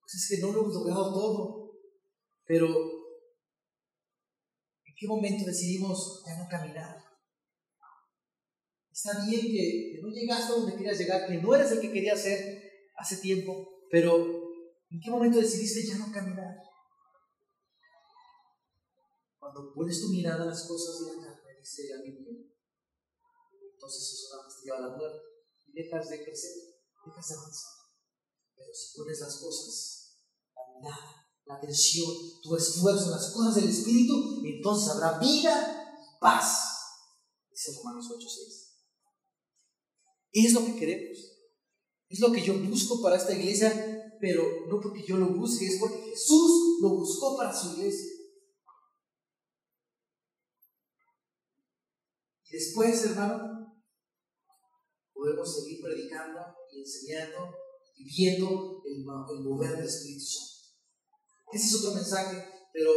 pues es que no lo hemos logrado todo, pero ¿en qué momento decidimos ya no caminar? Está bien que, no llegaste a donde querías llegar, que no eres el que querías ser hace tiempo, pero ¿en qué momento decidiste ya no caminar? Cuando pones tu mirada a las cosas de la carne, dice la entonces eso nada más te lleva a la muerte y dejas de crecer, dejas de avanzar. Pero si pones las cosas, la mirada, la atención, tu esfuerzo en las cosas del Espíritu, entonces habrá vida y paz. Dice Romanos 8:6. Es lo que queremos. Es lo que yo busco para esta iglesia, pero no porque yo lo busque, es porque Jesús lo buscó para su iglesia. Y después, hermano, podemos seguir predicando y enseñando y viendo el, el mover del Espíritu Santo. Ese es otro mensaje, pero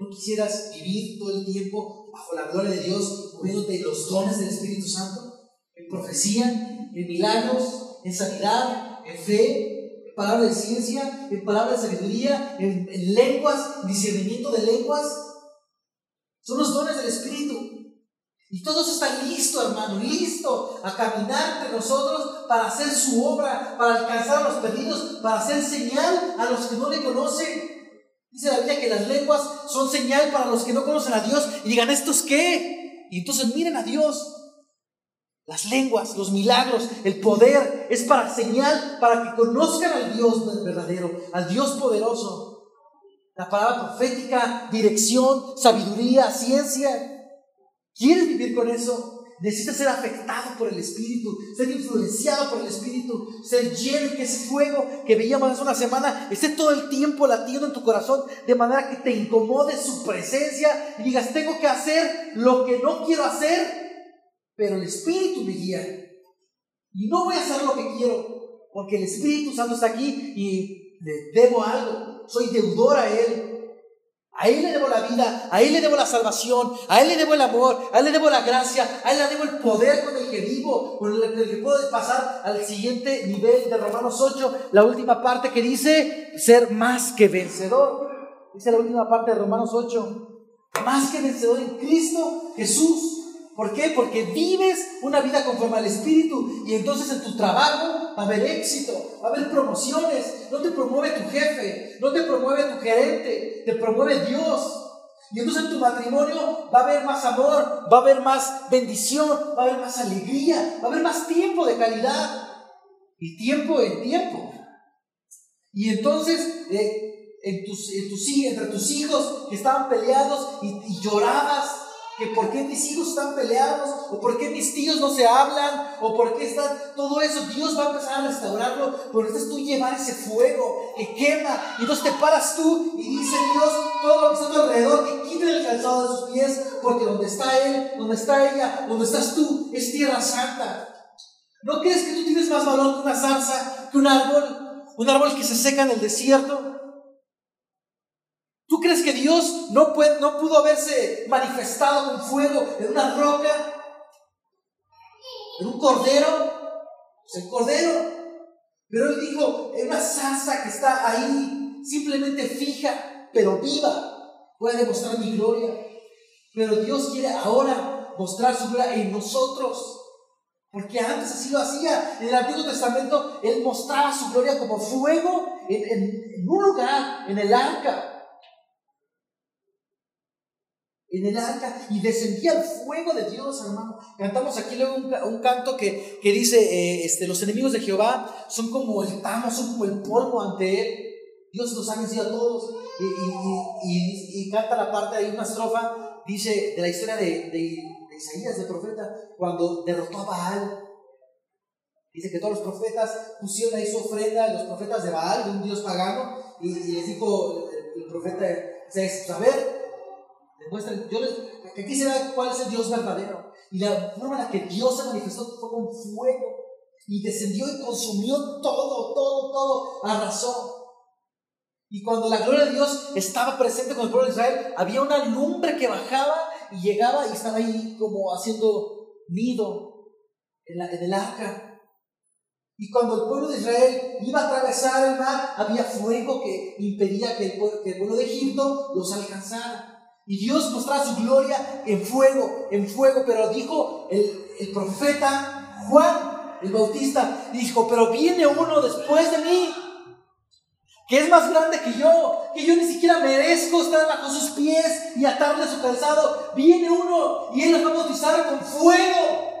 no quisieras vivir todo el tiempo bajo la gloria de Dios, moviéndote los dones del Espíritu Santo, en profecía, en milagros, en sanidad, en fe, en palabra de ciencia, en palabra de sabiduría, en, en lenguas, discernimiento de lenguas. Son los dones del Espíritu. Y todo eso está listo, hermano, listo a caminar entre nosotros para hacer su obra, para alcanzar a los perdidos, para hacer señal a los que no le conocen. Dice la Biblia que las lenguas son señal para los que no conocen a Dios y digan, ¿estos qué? Y entonces miren a Dios. Las lenguas, los milagros, el poder es para señal, para que conozcan al Dios verdadero, al Dios poderoso. La palabra profética, dirección, sabiduría, ciencia, ¿Quieres vivir con eso? Necesitas ser afectado por el Espíritu, ser influenciado por el Espíritu, ser lleno que ese fuego que veíamos hace una semana esté todo el tiempo latiendo en tu corazón de manera que te incomode su presencia y digas, tengo que hacer lo que no quiero hacer, pero el Espíritu me guía. Y no voy a hacer lo que quiero, porque el Espíritu Santo está aquí y le debo algo, soy deudor a Él. A Él le debo la vida, a Él le debo la salvación, a Él le debo el amor, a Él le debo la gracia, a Él le debo el poder con el que vivo, con el que puedo pasar al siguiente nivel de Romanos 8, la última parte que dice ser más que vencedor. Dice la última parte de Romanos 8, más que vencedor en Cristo Jesús. ¿Por qué? Porque vives una vida conforme al Espíritu y entonces en tu trabajo va a haber éxito, va a haber promociones. No te promueve tu jefe, no te promueve tu gerente, te promueve Dios. Y entonces en tu matrimonio va a haber más amor, va a haber más bendición, va a haber más alegría, va a haber más tiempo de calidad. Y tiempo en tiempo. Y entonces eh, entre tus hijos que estaban peleados y llorabas que por qué mis hijos están peleados, o por qué mis tíos no se hablan, o por qué están, todo eso, Dios va a empezar a restaurarlo, pero necesitas tú llevar ese fuego que quema, y entonces te paras tú y dice Dios, todo lo que está a tu alrededor, que quiten el calzado de sus pies, porque donde está Él, donde está ella, donde estás tú, es tierra santa. ¿No crees que tú tienes más valor que una zarza, que un árbol, un árbol que se seca en el desierto? ¿Tú crees que Dios no, puede, no pudo haberse manifestado con fuego en una roca? ¿En un cordero? Pues el cordero. Pero él dijo, en una salsa que está ahí, simplemente fija, pero viva, puede demostrar mi gloria. Pero Dios quiere ahora mostrar su gloria en nosotros. Porque antes así lo hacía. En el Antiguo Testamento Él mostraba su gloria como fuego en un lugar, en el arca en el arca y descendía el fuego de Dios, hermano. Cantamos aquí luego un, canto que, dice, eh, este, los enemigos de Jehová son como el tamo, son como el polvo ante él. Dios los ha vencido a todos. Y, canta la parte, hay una estrofa, dice, de la historia de, de, Isaías, de profeta, cuando derrotó a Baal. Dice que todos los profetas pusieron ahí su ofrenda, los profetas de Baal, de un dios pagano, y, les dijo el, profeta, a ver, Demuestren, yo les, aquí se vea cuál es el Dios verdadero. Y la forma en la que Dios se manifestó fue con fuego. Y descendió y consumió todo, todo, todo. Arrasó. Y cuando la gloria de Dios estaba presente con el pueblo de Israel, había una lumbre que bajaba y llegaba y estaba ahí como haciendo nido en, el arca. Y cuando el pueblo de Israel iba a atravesar el mar, había fuego que impedía que el pueblo de Egipto los alcanzara. Y Dios mostraba su gloria en fuego, en fuego, pero dijo el, el profeta Juan, el bautista, dijo, pero viene uno después de mí, que es más grande que yo, que yo ni siquiera merezco estar bajo sus pies y atarle su calzado. Viene uno y él los va a bautizar con fuego.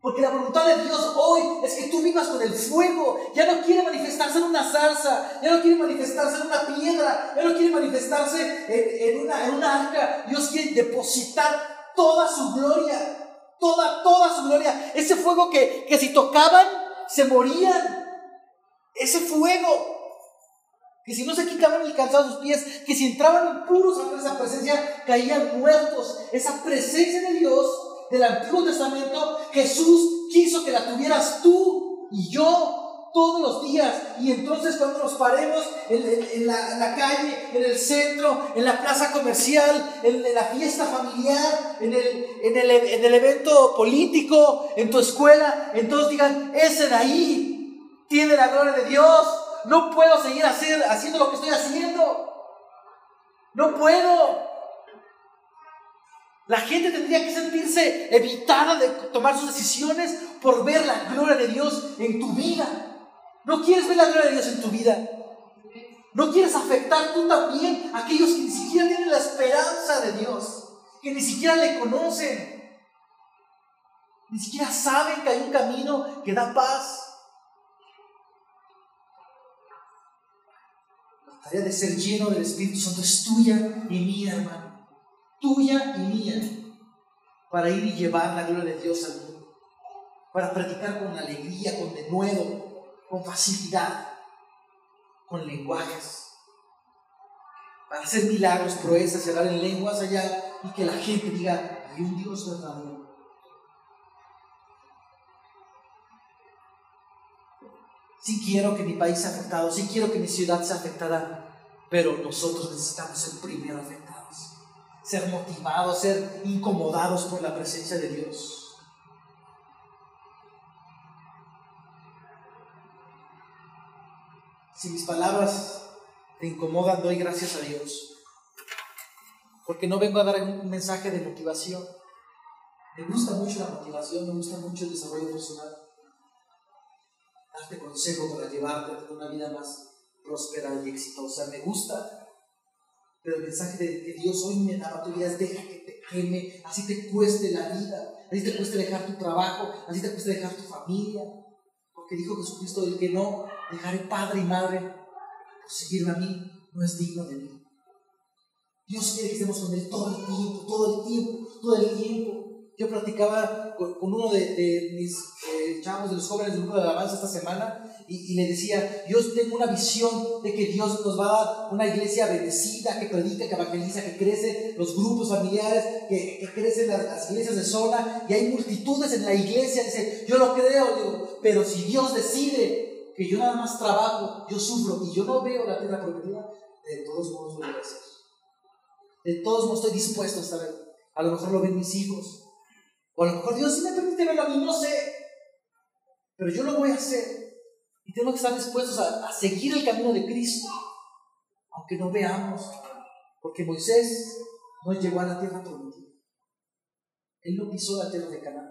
Porque la voluntad de Dios hoy es que tú vivas con el fuego. Ya no quiere manifestarse en una salsa, ya no quiere manifestarse en una piedra, ya no quiere manifestarse en, una, en arca. Dios quiere depositar toda su gloria, toda, toda su gloria. Ese fuego que, que si tocaban, se morían. Ese fuego que si no se quitaban el calzado sus pies, que si entraban impuros ante esa presencia, caían muertos. Esa presencia de Dios del Antiguo Testamento, Jesús quiso que la tuvieras tú y yo todos los días. Y entonces cuando nos paremos en, la, calle, en el centro, en la plaza comercial, en, la fiesta familiar, en el, en el evento político, en tu escuela, entonces digan, ese de ahí tiene la gloria de Dios no puedo seguir hacer, haciendo lo que estoy haciendo. No puedo. La gente tendría que sentirse evitada de tomar sus decisiones por ver la gloria de Dios en tu vida. No quieres ver la gloria de Dios en tu vida. No quieres afectar tú también a aquellos que ni siquiera tienen la esperanza de Dios, que ni siquiera le conocen, ni siquiera saben que hay un camino que da paz. La tarea de ser lleno del Espíritu Santo es tuya y mía, hermano tuya y mía, para ir y llevar la gloria de Dios al mundo, para predicar con alegría, con denuedo, con facilidad, con lenguajes, para hacer milagros, proezas, hablar en lenguas allá y que la gente diga, hay un Dios verdadero. Sí quiero que mi país sea afectado, sí quiero que mi ciudad sea afectada, pero nosotros necesitamos ser primero afectados ser motivados, ser incomodados por la presencia de Dios. Si mis palabras te incomodan, doy gracias a Dios. Porque no vengo a dar un mensaje de motivación. Me gusta mucho la motivación, me gusta mucho el desarrollo personal. Darte consejo para llevarte a una vida más próspera y exitosa. Me gusta pero el mensaje de que Dios hoy me da vida es deja que te queme, así te cueste la vida, así te cueste dejar tu trabajo, así te cueste dejar tu familia. Porque dijo Jesucristo, el que no dejaré padre y madre por seguirme a mí, no es digno de mí. Dios quiere que estemos con Él todo el tiempo, todo el tiempo, todo el tiempo. Yo platicaba con, uno de, mis eh, chavos, de los jóvenes del grupo de alabanza esta semana, y, le decía, yo tengo una visión de que Dios nos va a dar una iglesia bendecida, que predica, que evangeliza, que crece los grupos familiares, que, que crecen las, iglesias de zona, y hay multitudes en la iglesia, dice, yo lo creo, digo, pero si Dios decide que yo nada más trabajo, yo sufro, y yo no veo la tierra prometida, de todos modos lo voy a hacer. De todos modos estoy dispuesto a estar A lo mejor lo ven mis hijos, o a lo mejor Dios sí me permite verlo a mí, no sé, pero yo lo voy a hacer. Y tenemos que estar dispuestos a, seguir el camino de Cristo, aunque no veamos, porque Moisés no llegó a la tierra prometida. Él no pisó la tierra de Canaán,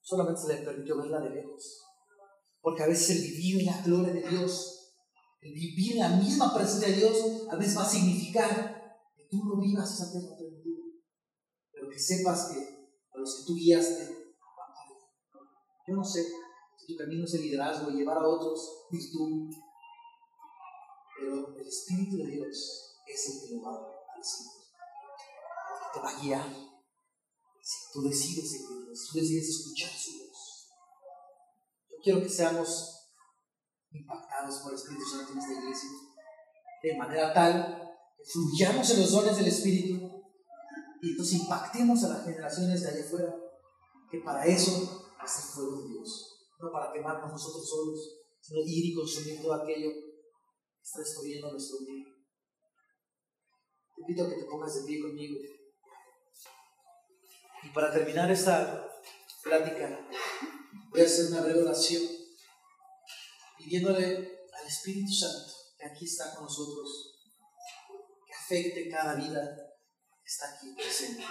solamente se le permitió verla de lejos. Porque a veces el vivir la gloria de Dios, el vivir la misma presencia de Dios, a veces va a significar que tú no vivas esa tierra prometida, pero que sepas que los que tú guiaste, yo no sé, tu camino es el liderazgo, llevar a otros virtud. Pero el Espíritu de Dios es el que lo va a decir. Te va a guiar. Si tú decides seguirlo, si tú decides escuchar su voz. Yo quiero que seamos impactados por el Espíritu Santo en esta iglesia. De manera tal que fluyamos en los dones del Espíritu y entonces impactemos a las generaciones de allá afuera. Que para eso es el fuego de Dios no para quemarnos nosotros solos, sino ir y consumir todo aquello que está destruyendo nuestro vida. Te invito a que te pongas de pie conmigo. Y para terminar esta plática, voy a hacer una breve oración pidiéndole al Espíritu Santo que aquí está con nosotros, que afecte cada vida está aquí presente.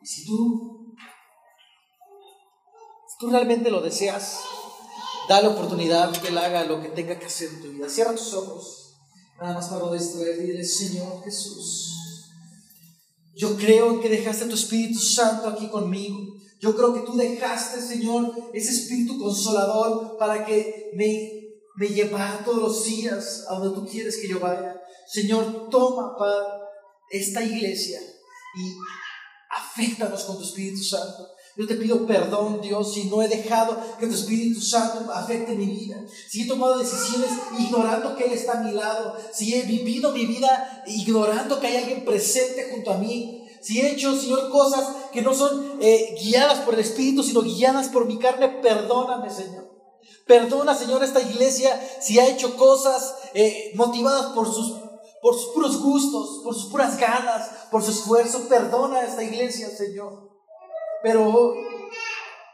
Y si tú tú realmente lo deseas, dale oportunidad que Él haga lo que tenga que hacer en tu vida. Cierra tus ojos, nada más para distraer y dile, Señor Jesús, yo creo que dejaste tu Espíritu Santo aquí conmigo. Yo creo que tú dejaste, Señor, ese Espíritu consolador para que me, me llevara todos los días a donde tú quieres que yo vaya. Señor, toma, Padre, esta iglesia y afectanos con tu Espíritu Santo. Yo te pido perdón, Dios, si no he dejado que tu Espíritu Santo afecte mi vida. Si he tomado decisiones ignorando que Él está a mi lado. Si he vivido mi vida ignorando que hay alguien presente junto a mí. Si he hecho, Señor, cosas que no son eh, guiadas por el Espíritu, sino guiadas por mi carne, perdóname, Señor. Perdona, Señor, esta iglesia si ha hecho cosas eh, motivadas por sus, por sus puros gustos, por sus puras ganas, por su esfuerzo. Perdona a esta iglesia, Señor. Pero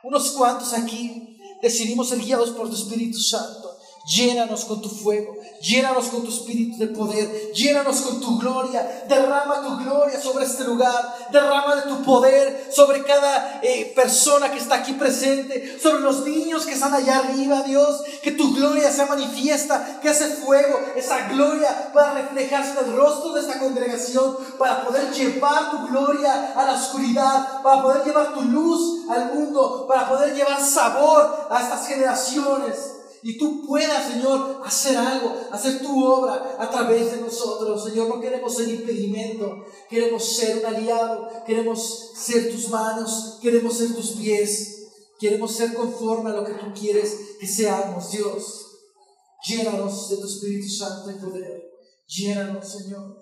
unos cuantos aquí decidimos ser guiados por tu Espíritu Santo. Llénanos con tu fuego, llénanos con tu espíritu de poder, llénanos con tu gloria, derrama tu gloria sobre este lugar, derrama de tu poder sobre cada eh, persona que está aquí presente, sobre los niños que están allá arriba, Dios, que tu gloria sea manifiesta, que ese fuego, esa gloria pueda reflejarse en el rostro de esta congregación, para poder llevar tu gloria a la oscuridad, para poder llevar tu luz al mundo, para poder llevar sabor a estas generaciones y tú puedas, Señor, hacer algo, hacer tu obra a través de nosotros. Señor, no queremos ser impedimento, queremos ser un aliado, queremos ser tus manos, queremos ser tus pies, queremos ser conforme a lo que tú quieres que seamos, Dios. Llénanos de tu Espíritu Santo y poder. Llénanos, Señor.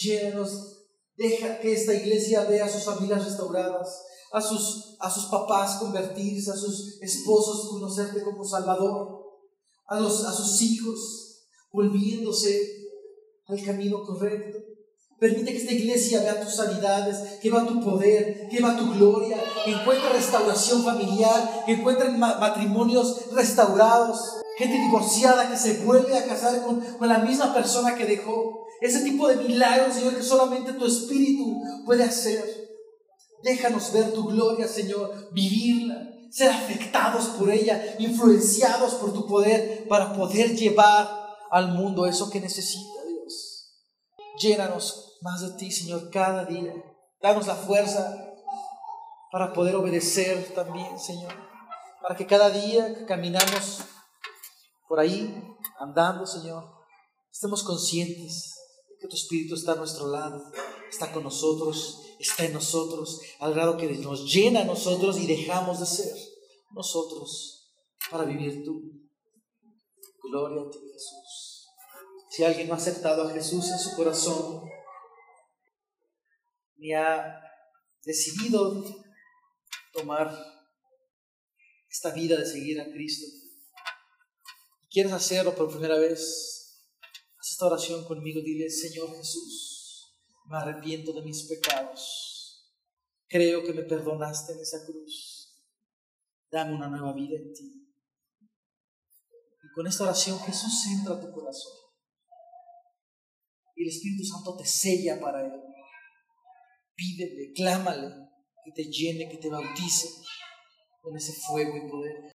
Llénanos. Deja que esta iglesia vea sus familias restauradas a sus, a sus papás convertirse, a sus esposos conocerte como Salvador, a, los, a sus hijos volviéndose al camino correcto. Permite que esta iglesia vea tus sanidades, que vea tu poder, que vea tu gloria, que encuentre restauración familiar, que encuentre matrimonios restaurados, gente divorciada que se vuelve a casar con, con la misma persona que dejó. Ese tipo de milagros, Señor, que solamente tu Espíritu puede hacer. Déjanos ver tu gloria, Señor, vivirla, ser afectados por ella, influenciados por tu poder para poder llevar al mundo eso que necesita, Dios. Llénanos más de ti, Señor, cada día. Danos la fuerza para poder obedecer también, Señor. Para que cada día que caminamos por ahí, andando, Señor, estemos conscientes de que tu Espíritu está a nuestro lado, está con nosotros está en nosotros, al grado que nos llena a nosotros y dejamos de ser nosotros para vivir tú. Gloria a ti, Jesús. Si alguien no ha aceptado a Jesús en su corazón, ni ha decidido tomar esta vida de seguir a Cristo, quieres hacerlo por primera vez, haz esta oración conmigo, dile, Señor Jesús, me arrepiento de mis pecados. Creo que me perdonaste en esa cruz. Dame una nueva vida en ti. Y con esta oración Jesús entra a tu corazón. Y el Espíritu Santo te sella para Él. Pídele, clámale, que te llene, que te bautice con ese fuego y poder.